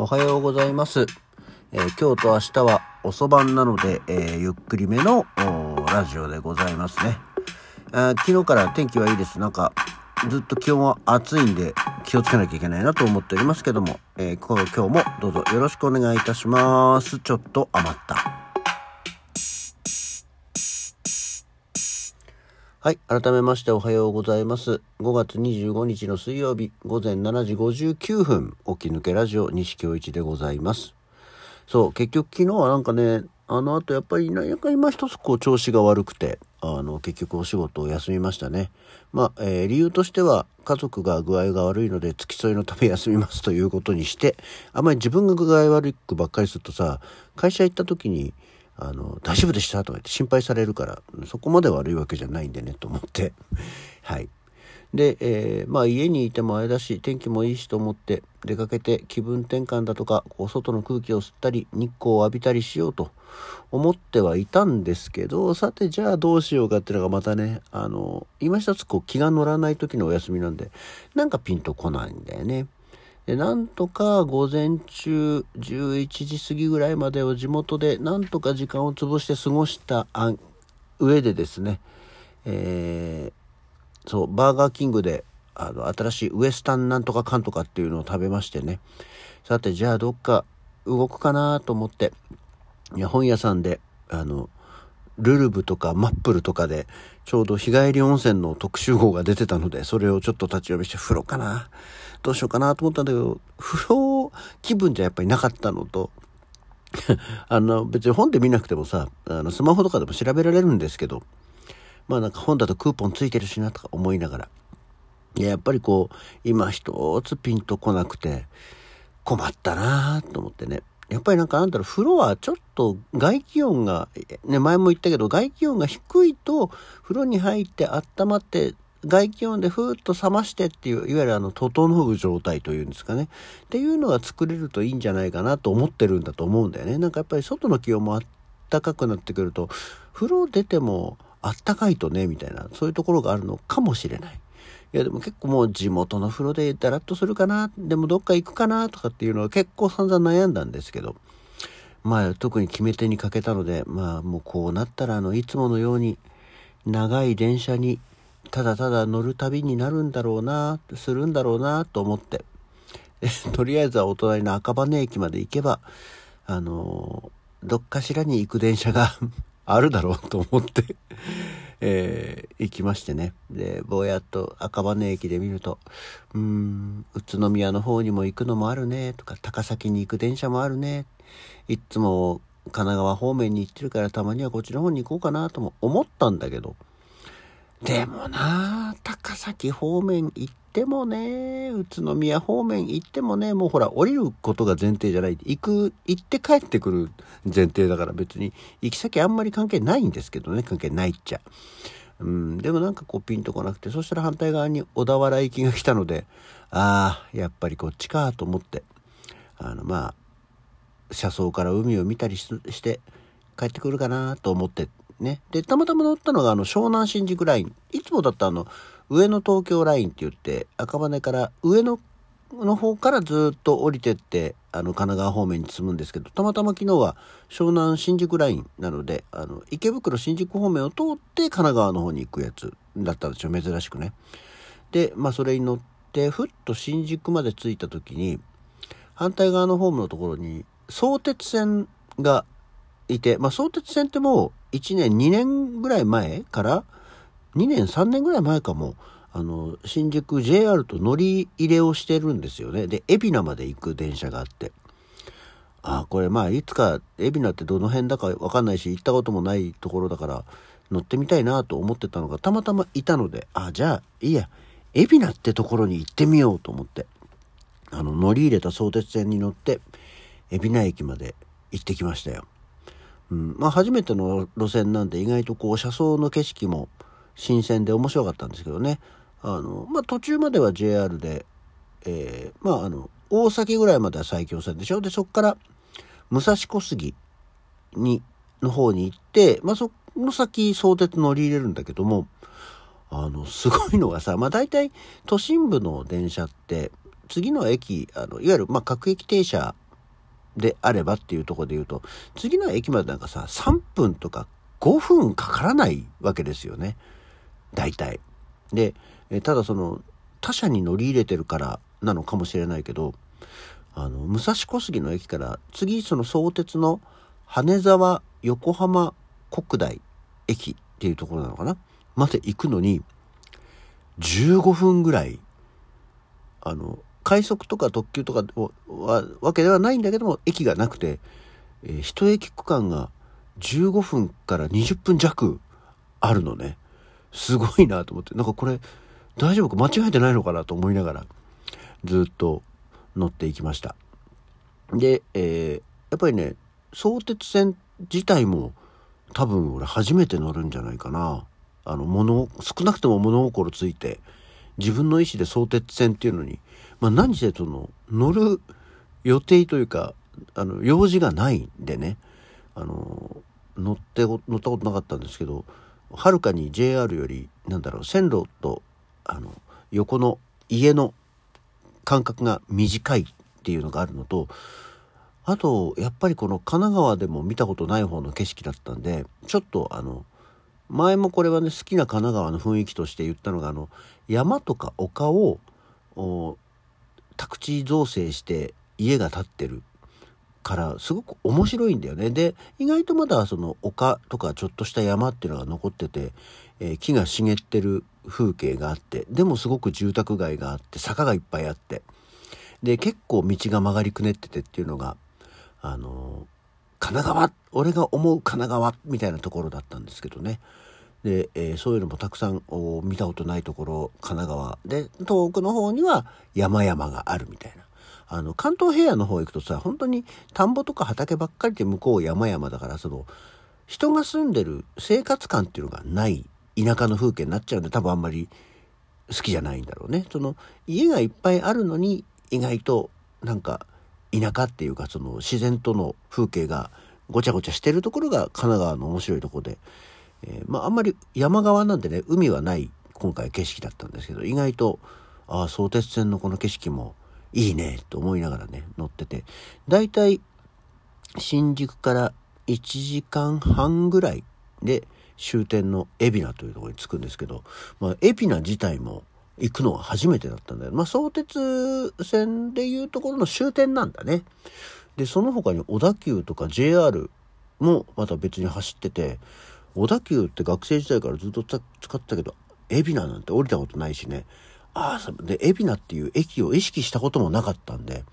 おはようございます。えー今日と明日は遅番なので、えーゆっくりめのラジオでございますね。あ昨日から天気はいいです。なんかずっと気温は暑いんで気をつけなきゃいけないなと思っておりますけども、えー今日もどうぞよろしくお願いいたします。ちょっと余った。はい。改めましておはようございます。5月25日の水曜日午前7時59分、起き抜けラジオ西京一でございます。そう、結局昨日はなんかね、あの後やっぱりなんか今一つこう調子が悪くて、あの結局お仕事を休みましたね。まあ、えー理由としては家族が具合が悪いので付き添いのため休みますということにして、あまり自分が具合悪くばっかりするとさ、会社行った時に、あの、大丈夫でした？とか言って心配されるから、そこまで悪いわけじゃないんでね、と思って。はい。で、えーまあ家にいてもあれだし、天気もいいしと思って出かけて気分転換だとか、こう外の空気を吸ったり、日光を浴びたりしようと思ってはいたんですけど、さてじゃあどうしようかっていうのがまたね、あの、今一つこう気が乗らない時のお休みなんで、なんかピンとこないんだよね。で、なんとか午前中11時過ぎぐらいまでを地元でなんとか時間を潰して過ごした上でですね、えーそう、バーガーキングで、あの、新しいウエスタンなんとかかんとかっていうのを食べましてね。さて、じゃあどっか動くかなと思って、いや、本屋さんで、あの、ルルブとかマップルとかで、ちょうど日帰り温泉の特集号が出てたので、それをちょっと立ち読みして、風呂かなどうしようかなと思ったんだけど、風呂気分じゃやっぱりなかったのと、あの、別に本で見なくてもさ、あの、スマホとかでも調べられるんですけど、まあなんか本だとクーポンついてるしなとか思いながら、いや、やっぱりこう、今一つピンとこなくて、困ったなぁと思ってね。やっぱりなんかなんだろう、風呂はちょっと外気温が、ね、前も言ったけど、外気温が低いと、風呂に入って温まって、外気温でふーっと冷ましてっていう、いわゆるあの、整う状態というんですかね。っていうのが作れるといいんじゃないかなと思ってるんだと思うんだよね。なんかやっぱり外の気温もあったかくなってくると、風呂出てもあったかいとね、みたいな、そういうところがあるのかもしれない。いやでも結構もう地元の風呂でダラッとするかな、でもどっか行くかなとかっていうのは結構散々悩んだんですけど、まあ特に決め手にかけたので、まあもうこうなったらあの、いつものように長い電車にただただ乗る旅になるんだろうな、するんだろうなと思って、とりあえずはお隣の赤羽駅まで行けば、あのどっかしらに行く電車が あるだろうと思って、えー行きましてね。で、ぼやっと赤羽駅で見ると、うん、宇都宮の方にも行くのもあるね、とか、高崎に行く電車もあるね。いつも神奈川方面に行ってるからたまにはこっちの方に行こうかなとも思ったんだけど、でもな高崎方面行ってもね、宇都宮方面行ってもね、もうほら、降りることが前提じゃない。行く、行って帰ってくる前提だから別に、行き先あんまり関係ないんですけどね、関係ないっちゃ。うん、でもなんかこうピンとこなくて、そしたら反対側に小田原行きが来たので、ああ、やっぱりこっちかと思って、あの、まあ、車窓から海を見たりしして帰ってくるかなと思ってね。で、たまたま乗ったのがあの湘南新宿ライン。いつもだったあの上野東京ラインって言って赤羽から上野の方からずっと降りてってあの神奈川方面に進むんですけど、たまたま昨日は湘南新宿ラインなので、あの池袋新宿方面を通って神奈川の方に行くやつだったんですよ。珍しくね。で、まあそれに乗ってふっと新宿まで着いた時に反対側のホームのところに相鉄線がいて、まあ、相鉄線ってもう1年、2年ぐらい前から、2年、3年ぐらい前かも、あの、新宿 JR と乗り入れをしてるんですよね。で、海老名まで行く電車があって。ああ、これまあ、いつか、海老名ってどの辺だかわかんないし、行ったこともないところだから、乗ってみたいなと思ってたのが、たまたまいたので、あ、じゃあ、いいや、海老名ってところに行ってみようと思って。あの、乗り入れた相鉄線に乗って、海老名駅まで行ってきましたよ。うん、まあ初めての路線なんで意外とこう車窓の景色も新鮮で面白かったんですけどね。あの、まあ途中までは JR で、えーまああの、大崎ぐらいまでは埼京線でしょ？で、そっから武蔵小杉に、の方に行って、まあその先相鉄乗り入れるんだけども、あの、すごいのがさ、まあ大体都心部の電車って、次の駅、あの、いわゆる、まあ各駅停車であればっていうとこで言うと、次の駅までなんかさ、3分とか5分かからないわけですよね。大体。で、ただその、他社に乗り入れてるからなのかもしれないけど、あの、武蔵小杉の駅から次その相鉄の羽沢横浜国大駅っていうところなのかなまで行くのに、15分ぐらい、あの、快速とか特急とかはわけではないんだけども、駅がなくて、えー、一駅区間が15分から20分弱あるのね。すごいなと思って、なんかこれ大丈夫か？間違えてないのかなと思いながら、ずっと乗っていきました。で、えー、やっぱりね、相鉄線自体も多分俺初めて乗るんじゃないかな。あの、物、少なくとも物心ついて、自分の意思で相鉄線っていうのに、まあ何せその、乗る予定というか、あの、用事がないんでね、あの、乗って、乗ったことなかったんですけど、はるかに JR より、なんだろう、線路と、あの、横の家の間隔が短いっていうのがあるのと、あと、やっぱりこの神奈川でも見たことない方の景色だったんで、ちょっとあの、前もこれはね、好きな神奈川の雰囲気として言ったのが、あの、山とか丘を、宅地造成して家が建ってるからすごく面白いんだよね。で、意外とまだその丘とかちょっとした山っていうのが残ってて、えー、木が茂ってる風景があって、でもすごく住宅街があって、坂がいっぱいあって、で、結構道が曲がりくねっててっていうのが、あの神奈川俺が思う神奈川みたいなところだったんですけどね。で、えー、そういうのもたくさん見たことないところ神奈川で遠くの方には山々があるみたいな。あの関東平野の方行くとさ本当に田んぼとか畑ばっかりで向こう山々だからその人が住んでる生活感っていうのがない田舎の風景になっちゃうんで多分あんまり好きじゃないんだろうね。その家がいっぱいあるのに意外となんか田舎っていうかその自然との風景がごちゃごちゃしてるところが神奈川の面白いとこで、えー、まああんまり山側なんでね海はない今回景色だったんですけど意外とああ相鉄線のこの景色もいいねと思いながらね乗っててだいたい新宿から1時間半ぐらいで終点の海老名というところに着くんですけど、まあ、海老名自体も行くのは初めてだったんだよ。まあ、相鉄線でいうところの終点なんだね。で、その他に小田急とか JR もまた別に走ってて、小田急って学生時代からずっと使ってたけど、海老名なんて降りたことないしね。ああ、で、海老名っていう駅を意識したこともなかったんで、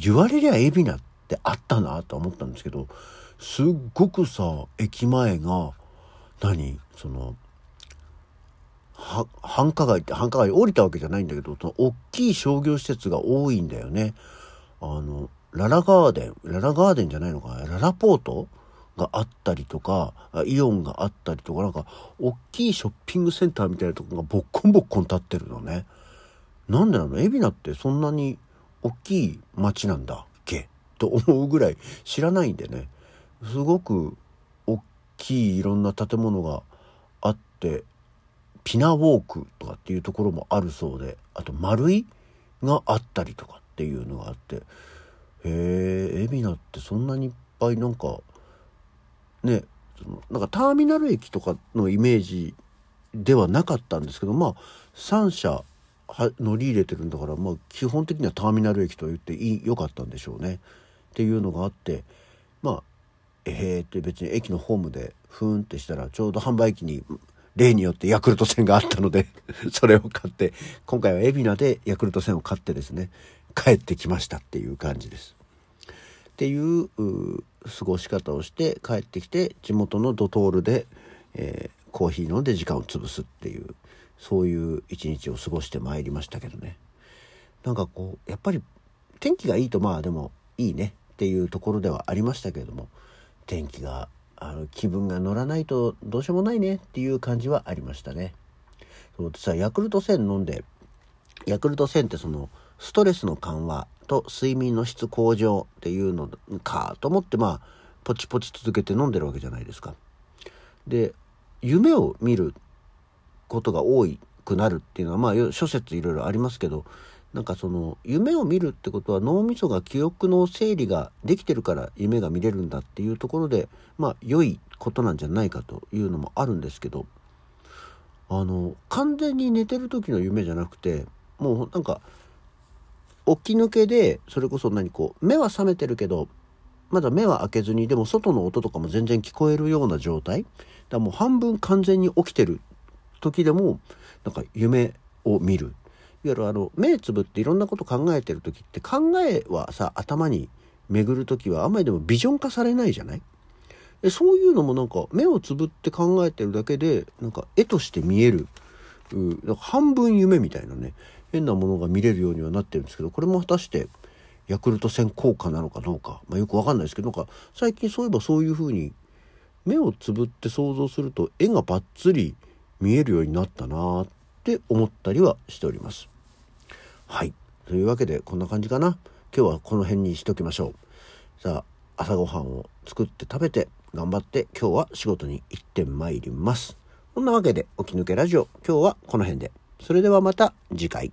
言われりゃ海老名ってあったなと思ったんですけど、すっごくさ、駅前が、何？その、は繁華街って繁華街降りたわけじゃないんだけど、その大きい商業施設が多いんだよね。あの、ララガーデン、ララガーデンじゃないのかララポートがあったりとか、イオンがあったりとか、なんか、大きいショッピングセンターみたいなとこがボッコンボッコン立ってるのね。なんでなの？海老名ってそんなに大きい街なんだっけ？と思うぐらい知らないんでね。すごく大きいいろんな建物があって、ピナウォークとかっていうところもあるそうであと丸いがあったりとかっていうのがあってへえ海老名ってそんなにいっぱいなんかねそのなんかターミナル駅とかのイメージではなかったんですけどまあ3社乗り入れてるんだから、まあ、基本的にはターミナル駅と言っていい良かったんでしょうね。っていうのがあってまあえーって別に駅のホームでふーんってしたらちょうど販売機に例によってヤクルト1000があったので それを買って、今回は海老名でヤクルト1000を買ってですね、帰ってきましたっていう感じです。っていう過ごし方をして帰ってきて地元のドトールで、えー、コーヒー飲んで時間を潰すっていうそういう一日を過ごしてまいりましたけどねなんかこうやっぱり天気がいいとまあでもいいねっていうところではありましたけれども天気があの気分が乗らないとどうしようもないねっていう感じはありましたね。そうさヤクルト1000飲んでヤクルト1000ってそのストレスの緩和と睡眠の質向上っていうのかと思ってまあポチポチ続けて飲んでるわけじゃないですか。で夢を見ることが多くなるっていうのはまあ諸説いろいろありますけどなんかその夢を見るってことは脳みそが記憶の整理ができてるから夢が見れるんだっていうところでまあ良いことなんじゃないかというのもあるんですけどあの完全に寝てる時の夢じゃなくてもうなんか起き抜けでそれこそ何こう目は覚めてるけどまだ目は開けずにでも外の音とかも全然聞こえるような状態。だもう半分完全に起きてる時でもなんか夢を見る。わゆるあの目つぶっていろんなこと考えてる時って考えはさ頭に巡る時はあんまりでもビジョン化されないじゃない？でそういうのもなんか目をつぶって考えてるだけでなんか絵として見える。う半分夢みたいなね変なものが見れるようにはなってるんですけどこれも果たしてヤクルト戦効果なのかどうか、まあ、よくわかんないですけどなんか最近そういえばそういう風に目をつぶって想像すると絵がバッツリ見えるようになったなって思ったりはしております。はい。というわけでこんな感じかな。今日はこの辺にしときましょう。さあ、朝ごはんを作って食べて頑張って今日は仕事に行ってまいります。こんなわけで起き抜けラジオ今日はこの辺で。それではまた次回。